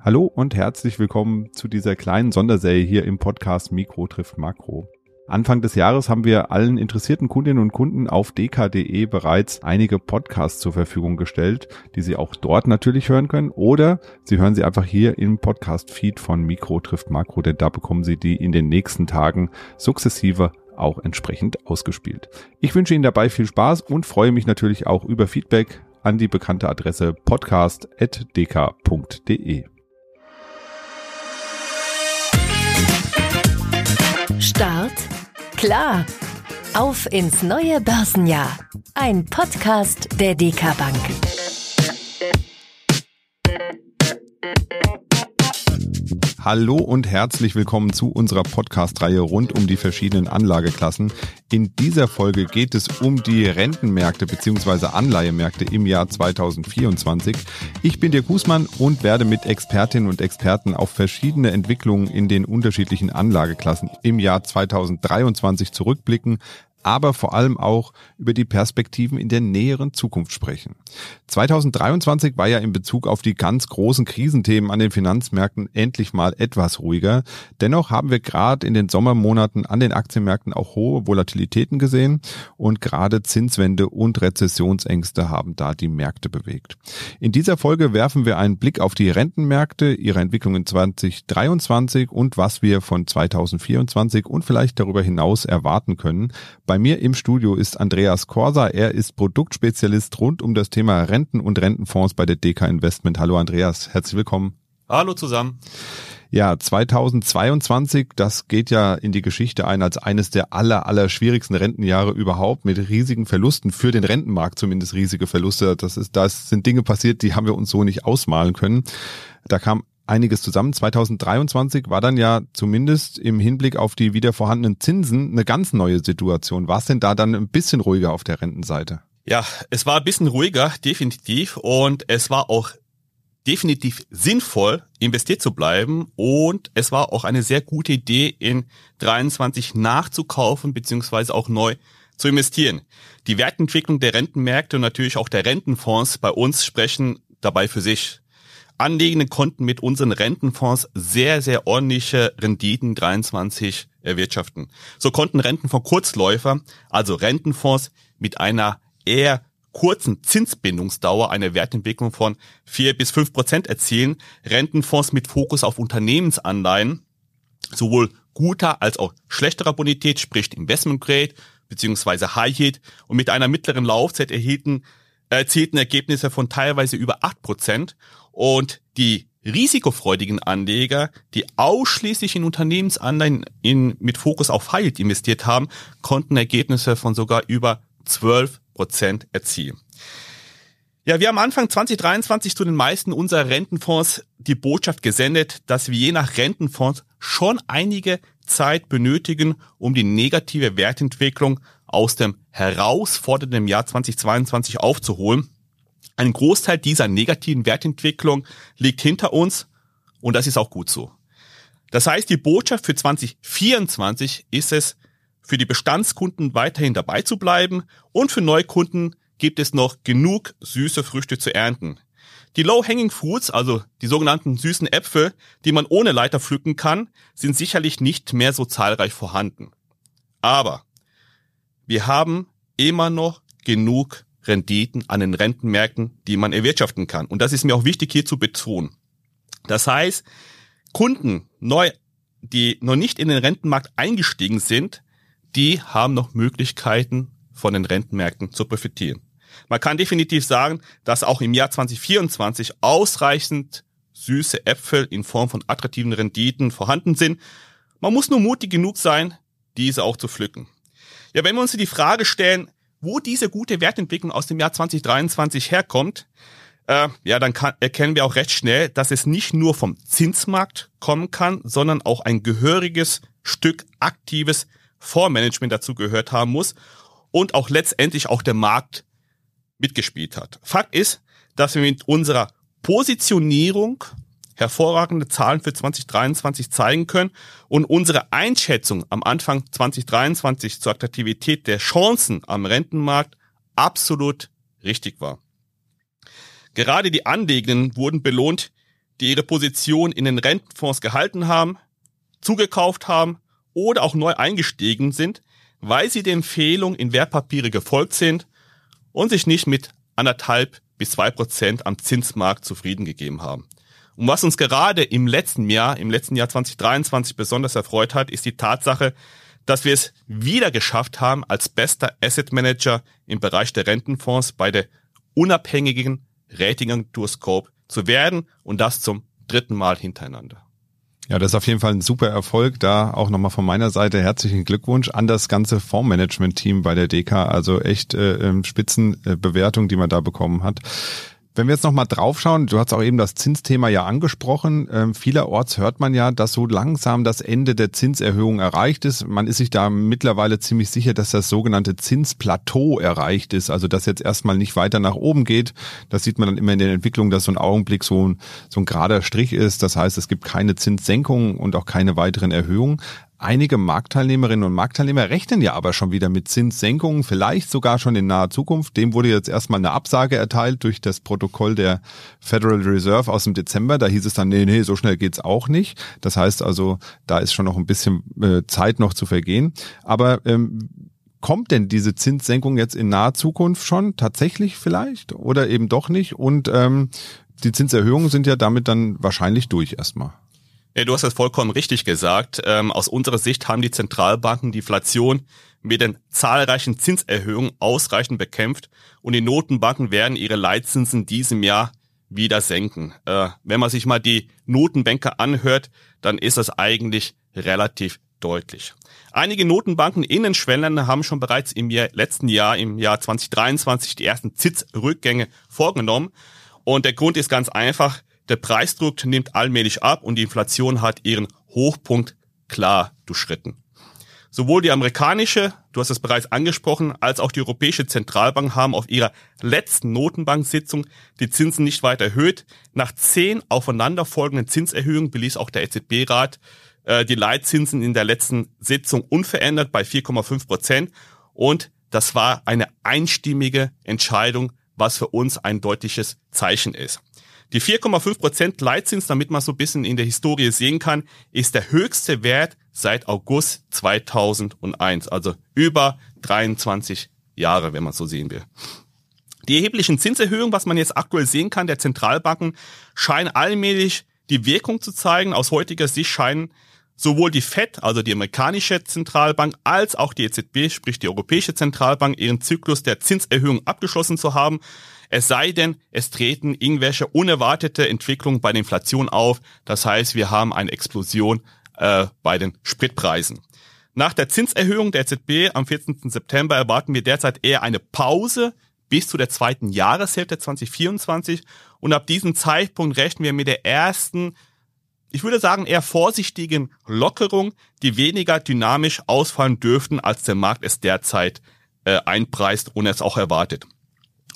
Hallo und herzlich willkommen zu dieser kleinen Sonderserie hier im Podcast Mikro trifft Makro. Anfang des Jahres haben wir allen interessierten Kundinnen und Kunden auf dk.de bereits einige Podcasts zur Verfügung gestellt, die Sie auch dort natürlich hören können oder Sie hören sie einfach hier im Podcast-Feed von Mikro trifft Makro, denn da bekommen Sie die in den nächsten Tagen sukzessive auch entsprechend ausgespielt. Ich wünsche Ihnen dabei viel Spaß und freue mich natürlich auch über Feedback an die bekannte Adresse podcast.dk.de. klar. Auf ins neue Börsenjahr. Ein Podcast der DK Bank. Hallo und herzlich willkommen zu unserer Podcast-Reihe rund um die verschiedenen Anlageklassen. In dieser Folge geht es um die Rentenmärkte bzw. Anleihemärkte im Jahr 2024. Ich bin Dirk Husmann und werde mit Expertinnen und Experten auf verschiedene Entwicklungen in den unterschiedlichen Anlageklassen im Jahr 2023 zurückblicken, aber vor allem auch über die Perspektiven in der näheren Zukunft sprechen. 2023 war ja in Bezug auf die ganz großen Krisenthemen an den Finanzmärkten endlich mal etwas ruhiger. Dennoch haben wir gerade in den Sommermonaten an den Aktienmärkten auch hohe Volatilitäten gesehen und gerade Zinswende und Rezessionsängste haben da die Märkte bewegt. In dieser Folge werfen wir einen Blick auf die Rentenmärkte, ihre Entwicklung in 2023 und was wir von 2024 und vielleicht darüber hinaus erwarten können. Bei mir im Studio ist Andreas Korsa. Er ist Produktspezialist rund um das Thema Renten und Rentenfonds bei der DK Investment. Hallo Andreas, herzlich willkommen. Hallo zusammen. Ja, 2022, das geht ja in die Geschichte ein als eines der aller, aller schwierigsten Rentenjahre überhaupt mit riesigen Verlusten für den Rentenmarkt zumindest riesige Verluste. Das ist, da sind Dinge passiert, die haben wir uns so nicht ausmalen können. Da kam einiges zusammen. 2023 war dann ja zumindest im Hinblick auf die wieder vorhandenen Zinsen eine ganz neue Situation. War es denn da dann ein bisschen ruhiger auf der Rentenseite? Ja, es war ein bisschen ruhiger, definitiv. Und es war auch definitiv sinnvoll, investiert zu bleiben. Und es war auch eine sehr gute Idee, in 23 nachzukaufen, beziehungsweise auch neu zu investieren. Die Wertentwicklung der Rentenmärkte und natürlich auch der Rentenfonds bei uns sprechen dabei für sich. Anlegende konnten mit unseren Rentenfonds sehr, sehr ordentliche Renditen 23 erwirtschaften. So konnten Rentenfonds Kurzläufer, also Rentenfonds mit einer eher kurzen Zinsbindungsdauer eine Wertentwicklung von vier bis fünf Prozent erzielen. Rentenfonds mit Fokus auf Unternehmensanleihen, sowohl guter als auch schlechterer Bonität, sprich Investment Grade beziehungsweise High Yield und mit einer mittleren Laufzeit erhielten erzielten Ergebnisse von teilweise über acht Prozent und die risikofreudigen Anleger, die ausschließlich in Unternehmensanleihen in, mit Fokus auf Yield investiert haben, konnten Ergebnisse von sogar über 12 Prozent erzielen. Ja, wir haben Anfang 2023 zu den meisten unserer Rentenfonds die Botschaft gesendet, dass wir je nach Rentenfonds schon einige Zeit benötigen, um die negative Wertentwicklung aus dem herausfordernden Jahr 2022 aufzuholen. Ein Großteil dieser negativen Wertentwicklung liegt hinter uns und das ist auch gut so. Das heißt, die Botschaft für 2024 ist es, für die Bestandskunden weiterhin dabei zu bleiben und für Neukunden gibt es noch genug süße Früchte zu ernten. Die Low-Hanging Fruits, also die sogenannten süßen Äpfel, die man ohne Leiter pflücken kann, sind sicherlich nicht mehr so zahlreich vorhanden. Aber wir haben immer noch genug Renditen an den Rentenmärkten, die man erwirtschaften kann. Und das ist mir auch wichtig hier zu betonen. Das heißt, Kunden neu, die noch nicht in den Rentenmarkt eingestiegen sind, die haben noch Möglichkeiten von den Rentenmärkten zu profitieren. Man kann definitiv sagen, dass auch im Jahr 2024 ausreichend süße Äpfel in Form von attraktiven Renditen vorhanden sind. Man muss nur mutig genug sein, diese auch zu pflücken. Ja, wenn wir uns die Frage stellen, wo diese gute Wertentwicklung aus dem Jahr 2023 herkommt, äh, ja, dann kann, erkennen wir auch recht schnell, dass es nicht nur vom Zinsmarkt kommen kann, sondern auch ein gehöriges Stück aktives Fondsmanagement dazu gehört haben muss und auch letztendlich auch der Markt mitgespielt hat. Fakt ist, dass wir mit unserer Positionierung hervorragende Zahlen für 2023 zeigen können und unsere Einschätzung am Anfang 2023 zur Attraktivität der Chancen am Rentenmarkt absolut richtig war. Gerade die Anlegenden wurden belohnt, die ihre Position in den Rentenfonds gehalten haben, zugekauft haben oder auch neu eingestiegen sind, weil sie der Empfehlung in Wertpapiere gefolgt sind und sich nicht mit anderthalb bis zwei Prozent am Zinsmarkt zufrieden gegeben haben. Und was uns gerade im letzten Jahr, im letzten Jahr 2023 besonders erfreut hat, ist die Tatsache, dass wir es wieder geschafft haben, als bester Asset Manager im Bereich der Rentenfonds bei der unabhängigen Ratingagentur Scope zu werden und das zum dritten Mal hintereinander. Ja, das ist auf jeden Fall ein super Erfolg. Da auch nochmal von meiner Seite herzlichen Glückwunsch an das ganze Fondsmanagement-Team bei der DK. Also echt äh, ähm, Spitzenbewertung, die man da bekommen hat. Wenn wir jetzt nochmal draufschauen, du hast auch eben das Zinsthema ja angesprochen. Ähm, vielerorts hört man ja, dass so langsam das Ende der Zinserhöhung erreicht ist. Man ist sich da mittlerweile ziemlich sicher, dass das sogenannte Zinsplateau erreicht ist. Also dass jetzt erstmal nicht weiter nach oben geht. Das sieht man dann immer in der Entwicklung, dass so ein Augenblick so ein, so ein gerader Strich ist. Das heißt, es gibt keine Zinssenkungen und auch keine weiteren Erhöhungen. Einige Marktteilnehmerinnen und Marktteilnehmer rechnen ja aber schon wieder mit Zinssenkungen, vielleicht sogar schon in naher Zukunft. Dem wurde jetzt erstmal eine Absage erteilt durch das Protokoll der Federal Reserve aus dem Dezember. Da hieß es dann, nee, nee, so schnell geht's auch nicht. Das heißt also, da ist schon noch ein bisschen äh, Zeit noch zu vergehen. Aber ähm, kommt denn diese Zinssenkung jetzt in naher Zukunft schon tatsächlich vielleicht oder eben doch nicht? Und ähm, die Zinserhöhungen sind ja damit dann wahrscheinlich durch erstmal. Ja, du hast es vollkommen richtig gesagt. Ähm, aus unserer Sicht haben die Zentralbanken die Inflation mit den zahlreichen Zinserhöhungen ausreichend bekämpft und die Notenbanken werden ihre Leitzinsen diesem Jahr wieder senken. Äh, wenn man sich mal die Notenbanker anhört, dann ist das eigentlich relativ deutlich. Einige Notenbanken in den Schwellenländern haben schon bereits im Jahr, letzten Jahr, im Jahr 2023, die ersten Zinsrückgänge vorgenommen. Und der Grund ist ganz einfach, der Preisdruck nimmt allmählich ab und die Inflation hat ihren Hochpunkt klar durchschritten. Sowohl die amerikanische, du hast es bereits angesprochen, als auch die Europäische Zentralbank haben auf ihrer letzten Notenbanksitzung die Zinsen nicht weiter erhöht. Nach zehn aufeinanderfolgenden Zinserhöhungen beließ auch der EZB-Rat äh, die Leitzinsen in der letzten Sitzung unverändert bei 4,5 Prozent. Und das war eine einstimmige Entscheidung, was für uns ein deutliches Zeichen ist. Die 4,5 Prozent Leitzins, damit man so ein bisschen in der Historie sehen kann, ist der höchste Wert seit August 2001, also über 23 Jahre, wenn man so sehen will. Die erheblichen Zinserhöhungen, was man jetzt aktuell sehen kann, der Zentralbanken, scheinen allmählich die Wirkung zu zeigen. Aus heutiger Sicht scheinen sowohl die FED, also die amerikanische Zentralbank, als auch die EZB, sprich die Europäische Zentralbank, ihren Zyklus der Zinserhöhung abgeschlossen zu haben. Es sei denn, es treten irgendwelche unerwartete Entwicklungen bei der Inflation auf. Das heißt, wir haben eine Explosion äh, bei den Spritpreisen. Nach der Zinserhöhung der EZB am 14. September erwarten wir derzeit eher eine Pause bis zu der zweiten Jahreshälfte 2024 und ab diesem Zeitpunkt rechnen wir mit der ersten, ich würde sagen eher vorsichtigen Lockerung, die weniger dynamisch ausfallen dürften, als der Markt es derzeit äh, einpreist und es auch erwartet.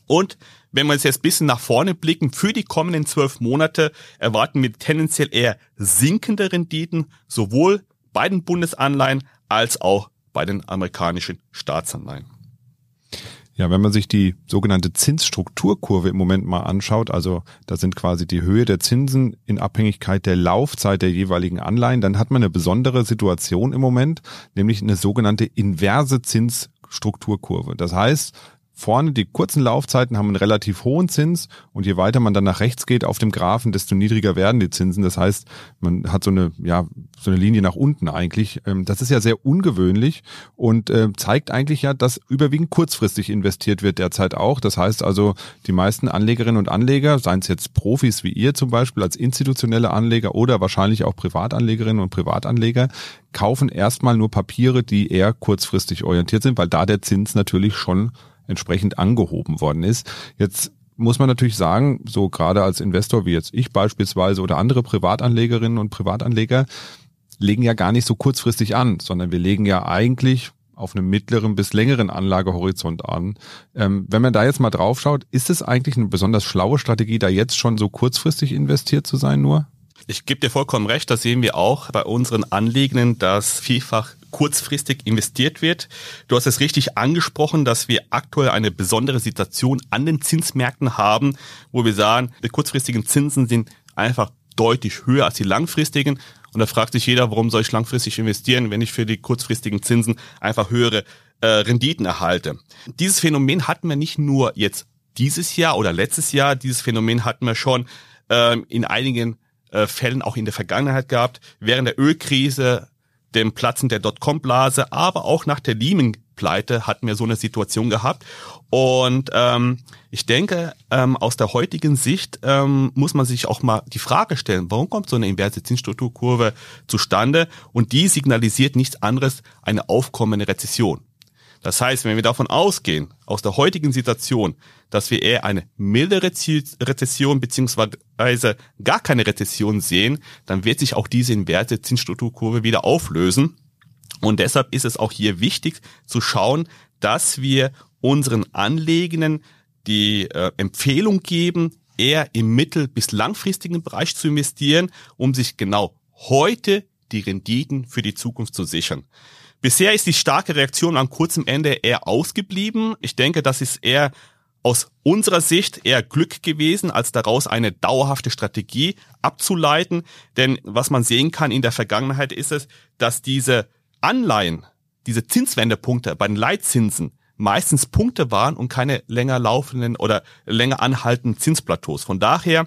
Und wenn wir jetzt ein bisschen nach vorne blicken, für die kommenden zwölf Monate erwarten wir tendenziell eher sinkende Renditen, sowohl bei den Bundesanleihen als auch bei den amerikanischen Staatsanleihen. Ja, wenn man sich die sogenannte Zinsstrukturkurve im Moment mal anschaut, also da sind quasi die Höhe der Zinsen in Abhängigkeit der Laufzeit der jeweiligen Anleihen, dann hat man eine besondere Situation im Moment, nämlich eine sogenannte inverse Zinsstrukturkurve. Das heißt, Vorne die kurzen Laufzeiten haben einen relativ hohen Zins und je weiter man dann nach rechts geht auf dem Graphen, desto niedriger werden die Zinsen. Das heißt, man hat so eine, ja, so eine Linie nach unten eigentlich. Ähm, das ist ja sehr ungewöhnlich und äh, zeigt eigentlich ja, dass überwiegend kurzfristig investiert wird derzeit auch. Das heißt also, die meisten Anlegerinnen und Anleger, seien es jetzt Profis wie ihr zum Beispiel als institutionelle Anleger oder wahrscheinlich auch Privatanlegerinnen und Privatanleger, kaufen erstmal nur Papiere, die eher kurzfristig orientiert sind, weil da der Zins natürlich schon entsprechend angehoben worden ist. Jetzt muss man natürlich sagen, so gerade als Investor wie jetzt ich beispielsweise oder andere Privatanlegerinnen und Privatanleger legen ja gar nicht so kurzfristig an, sondern wir legen ja eigentlich auf einem mittleren bis längeren Anlagehorizont an. Ähm, wenn man da jetzt mal drauf schaut, ist es eigentlich eine besonders schlaue Strategie, da jetzt schon so kurzfristig investiert zu sein nur? Ich gebe dir vollkommen recht, das sehen wir auch bei unseren Anliegenden, dass vielfach kurzfristig investiert wird. Du hast es richtig angesprochen, dass wir aktuell eine besondere Situation an den Zinsmärkten haben, wo wir sagen, die kurzfristigen Zinsen sind einfach deutlich höher als die langfristigen. Und da fragt sich jeder, warum soll ich langfristig investieren, wenn ich für die kurzfristigen Zinsen einfach höhere äh, Renditen erhalte. Dieses Phänomen hatten wir nicht nur jetzt dieses Jahr oder letztes Jahr, dieses Phänomen hatten wir schon ähm, in einigen äh, Fällen auch in der Vergangenheit gehabt, während der Ölkrise, dem Platzen der Dotcom-Blase, aber auch nach der Lehman-Pleite hatten wir so eine Situation gehabt. Und ähm, ich denke, ähm, aus der heutigen Sicht ähm, muss man sich auch mal die Frage stellen, warum kommt so eine inverse Zinsstrukturkurve zustande? Und die signalisiert nichts anderes eine aufkommende Rezession. Das heißt, wenn wir davon ausgehen, aus der heutigen Situation, dass wir eher eine milde Rezession beziehungsweise gar keine Rezession sehen, dann wird sich auch diese inverse Zinsstrukturkurve wieder auflösen. Und deshalb ist es auch hier wichtig zu schauen, dass wir unseren Anlegenden die äh, Empfehlung geben, eher im mittel- bis langfristigen Bereich zu investieren, um sich genau heute die Renditen für die Zukunft zu sichern. Bisher ist die starke Reaktion am kurzen Ende eher ausgeblieben. Ich denke, das ist eher aus unserer Sicht eher Glück gewesen, als daraus eine dauerhafte Strategie abzuleiten. Denn was man sehen kann in der Vergangenheit ist es, dass diese Anleihen, diese Zinswendepunkte bei den Leitzinsen meistens Punkte waren und keine länger laufenden oder länger anhaltenden Zinsplateaus. Von daher,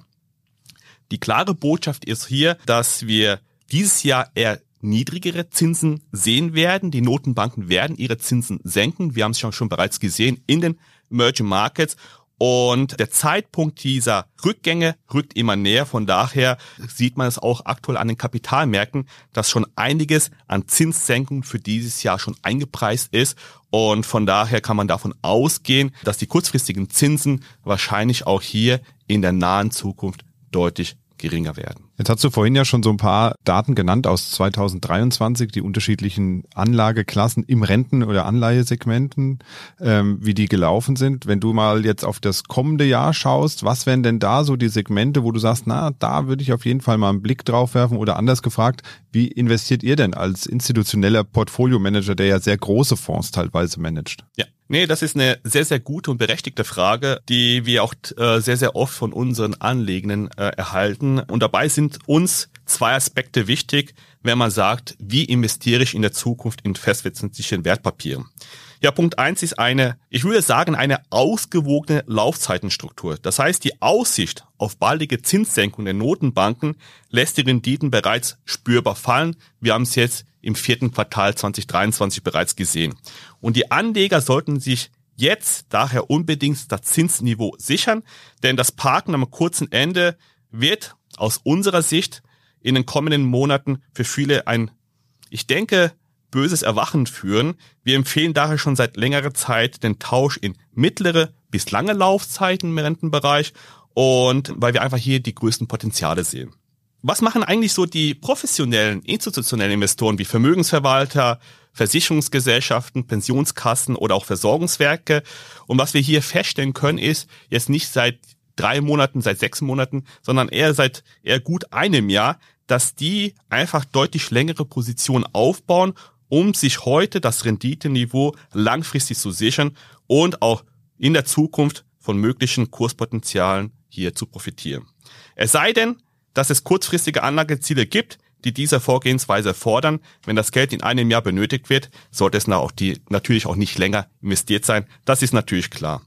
die klare Botschaft ist hier, dass wir dieses Jahr eher niedrigere Zinsen sehen werden. Die Notenbanken werden ihre Zinsen senken. Wir haben es schon, schon bereits gesehen in den Emerging Markets. Und der Zeitpunkt dieser Rückgänge rückt immer näher. Von daher sieht man es auch aktuell an den Kapitalmärkten, dass schon einiges an Zinssenkungen für dieses Jahr schon eingepreist ist. Und von daher kann man davon ausgehen, dass die kurzfristigen Zinsen wahrscheinlich auch hier in der nahen Zukunft deutlich geringer werden. Jetzt hast du vorhin ja schon so ein paar Daten genannt aus 2023, die unterschiedlichen Anlageklassen im Renten- oder Anleihesegmenten, ähm, wie die gelaufen sind. Wenn du mal jetzt auf das kommende Jahr schaust, was wären denn da so die Segmente, wo du sagst, na, da würde ich auf jeden Fall mal einen Blick drauf werfen oder anders gefragt, wie investiert ihr denn als institutioneller Portfolio-Manager, der ja sehr große Fonds teilweise managt? Ja, Nee, das ist eine sehr, sehr gute und berechtigte Frage, die wir auch äh, sehr, sehr oft von unseren Anlegenden äh, erhalten. Und dabei sind uns zwei Aspekte wichtig, wenn man sagt, wie investiere ich in der Zukunft in festverzinslichen Wertpapieren. Ja, Punkt eins ist eine, ich würde sagen, eine ausgewogene Laufzeitenstruktur. Das heißt, die Aussicht auf baldige Zinssenkung der Notenbanken lässt die Renditen bereits spürbar fallen. Wir haben es jetzt im vierten Quartal 2023 bereits gesehen. Und die Anleger sollten sich jetzt daher unbedingt das Zinsniveau sichern, denn das Parken am kurzen Ende wird aus unserer Sicht in den kommenden Monaten für viele ein, ich denke, böses Erwachen führen. Wir empfehlen daher schon seit längerer Zeit den Tausch in mittlere bis lange Laufzeiten im Rentenbereich und weil wir einfach hier die größten Potenziale sehen. Was machen eigentlich so die professionellen, institutionellen Investoren wie Vermögensverwalter, Versicherungsgesellschaften, Pensionskassen oder auch Versorgungswerke? Und was wir hier feststellen können, ist jetzt nicht seit drei Monaten, seit sechs Monaten, sondern eher seit eher gut einem Jahr, dass die einfach deutlich längere Positionen aufbauen um sich heute das Renditeniveau langfristig zu sichern und auch in der Zukunft von möglichen Kurspotenzialen hier zu profitieren. Es sei denn, dass es kurzfristige Anlageziele gibt, die diese Vorgehensweise fordern. Wenn das Geld in einem Jahr benötigt wird, sollte es natürlich auch nicht länger investiert sein. Das ist natürlich klar.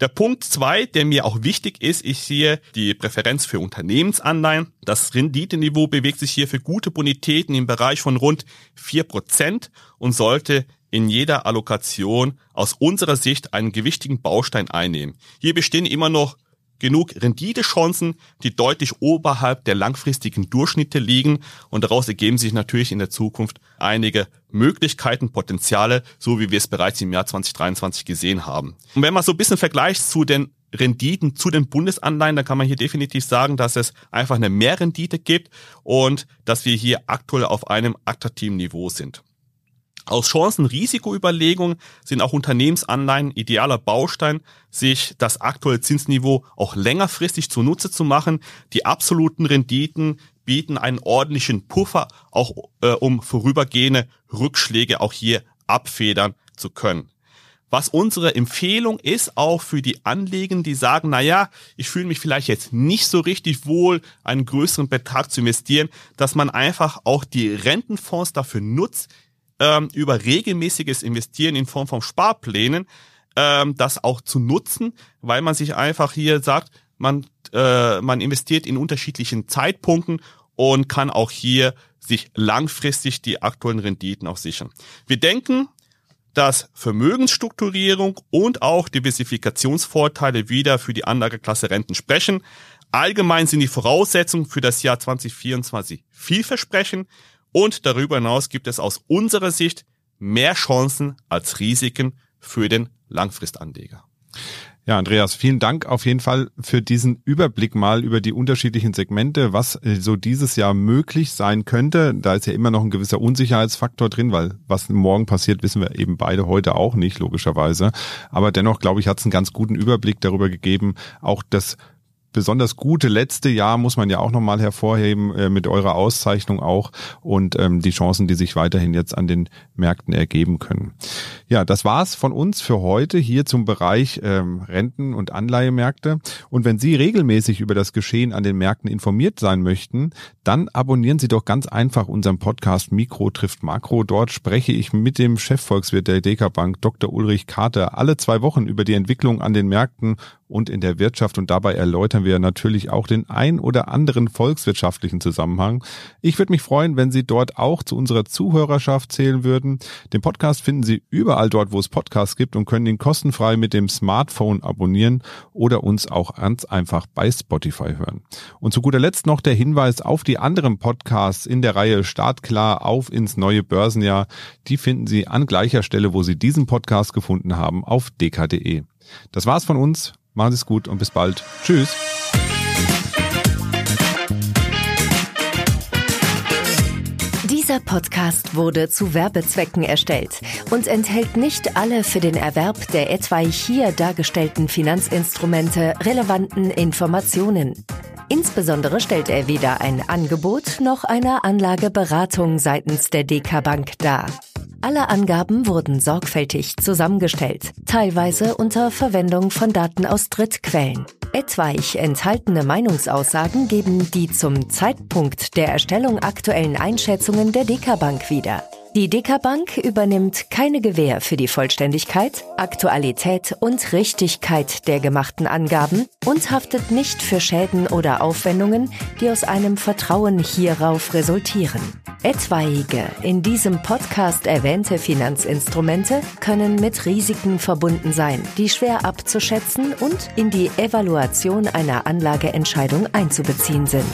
Der Punkt zwei, der mir auch wichtig ist, ich sehe die Präferenz für Unternehmensanleihen. Das Renditeniveau bewegt sich hier für gute Bonitäten im Bereich von rund vier Prozent und sollte in jeder Allokation aus unserer Sicht einen gewichtigen Baustein einnehmen. Hier bestehen immer noch genug Renditechancen, die deutlich oberhalb der langfristigen Durchschnitte liegen und daraus ergeben sich natürlich in der Zukunft einige Möglichkeiten, Potenziale, so wie wir es bereits im Jahr 2023 gesehen haben. Und wenn man so ein bisschen vergleicht zu den Renditen zu den Bundesanleihen, dann kann man hier definitiv sagen, dass es einfach eine Mehrrendite gibt und dass wir hier aktuell auf einem attraktiven Niveau sind. Aus Chancen-Risikoüberlegung sind auch Unternehmensanleihen idealer Baustein, sich das aktuelle Zinsniveau auch längerfristig zunutze zu machen. Die absoluten Renditen bieten einen ordentlichen Puffer, auch äh, um vorübergehende Rückschläge auch hier abfedern zu können. was unsere Empfehlung ist, auch für die Anleger, die sagen, na ja, ich fühle mich vielleicht jetzt nicht so richtig wohl, einen größeren Betrag zu investieren, dass man einfach auch die Rentenfonds dafür nutzt, ähm, über regelmäßiges Investieren in Form von Sparplänen, ähm, das auch zu nutzen, weil man sich einfach hier sagt, man, äh, man investiert in unterschiedlichen Zeitpunkten und kann auch hier sich langfristig die aktuellen Renditen auch sichern. Wir denken, dass Vermögensstrukturierung und auch Diversifikationsvorteile wieder für die Anlageklasse Renten sprechen. Allgemein sind die Voraussetzungen für das Jahr 2024 vielversprechend und darüber hinaus gibt es aus unserer Sicht mehr Chancen als Risiken für den Langfristanleger. Ja, Andreas, vielen Dank auf jeden Fall für diesen Überblick mal über die unterschiedlichen Segmente, was äh, so dieses Jahr möglich sein könnte. Da ist ja immer noch ein gewisser Unsicherheitsfaktor drin, weil was morgen passiert, wissen wir eben beide heute auch nicht, logischerweise. Aber dennoch, glaube ich, hat es einen ganz guten Überblick darüber gegeben, auch das besonders gute letzte Jahr muss man ja auch nochmal hervorheben äh, mit eurer Auszeichnung auch und ähm, die Chancen, die sich weiterhin jetzt an den Märkten ergeben können. Ja, das war's von uns für heute hier zum Bereich ähm, Renten- und Anleihemärkte. Und wenn Sie regelmäßig über das Geschehen an den Märkten informiert sein möchten, dann abonnieren Sie doch ganz einfach unseren Podcast Mikro trifft Makro. Dort spreche ich mit dem Chefvolkswirt der DK Bank, Dr. Ulrich Kater, alle zwei Wochen über die Entwicklung an den Märkten und in der Wirtschaft und dabei erläutern wir natürlich auch den ein oder anderen volkswirtschaftlichen Zusammenhang. Ich würde mich freuen, wenn Sie dort auch zu unserer Zuhörerschaft zählen würden. Den Podcast finden Sie überall dort, wo es Podcasts gibt und können ihn kostenfrei mit dem Smartphone abonnieren oder uns auch ganz einfach bei Spotify hören. Und zu guter Letzt noch der Hinweis auf die anderen Podcasts in der Reihe Startklar auf ins neue Börsenjahr. Die finden Sie an gleicher Stelle, wo Sie diesen Podcast gefunden haben, auf dk.de. Das war's von uns. Machen Sie es gut und bis bald. Tschüss. Dieser Podcast wurde zu Werbezwecken erstellt und enthält nicht alle für den Erwerb der etwaig hier dargestellten Finanzinstrumente relevanten Informationen. Insbesondere stellt er weder ein Angebot noch eine Anlageberatung seitens der DK Bank dar. Alle Angaben wurden sorgfältig zusammengestellt, teilweise unter Verwendung von Daten aus Drittquellen. Etwaig enthaltene Meinungsaussagen geben die zum Zeitpunkt der Erstellung aktuellen Einschätzungen der Dekabank wieder. Die Dekabank übernimmt keine Gewähr für die Vollständigkeit, Aktualität und Richtigkeit der gemachten Angaben und haftet nicht für Schäden oder Aufwendungen, die aus einem Vertrauen hierauf resultieren. Etwaige in diesem Podcast erwähnte Finanzinstrumente können mit Risiken verbunden sein, die schwer abzuschätzen und in die Evaluation einer Anlageentscheidung einzubeziehen sind.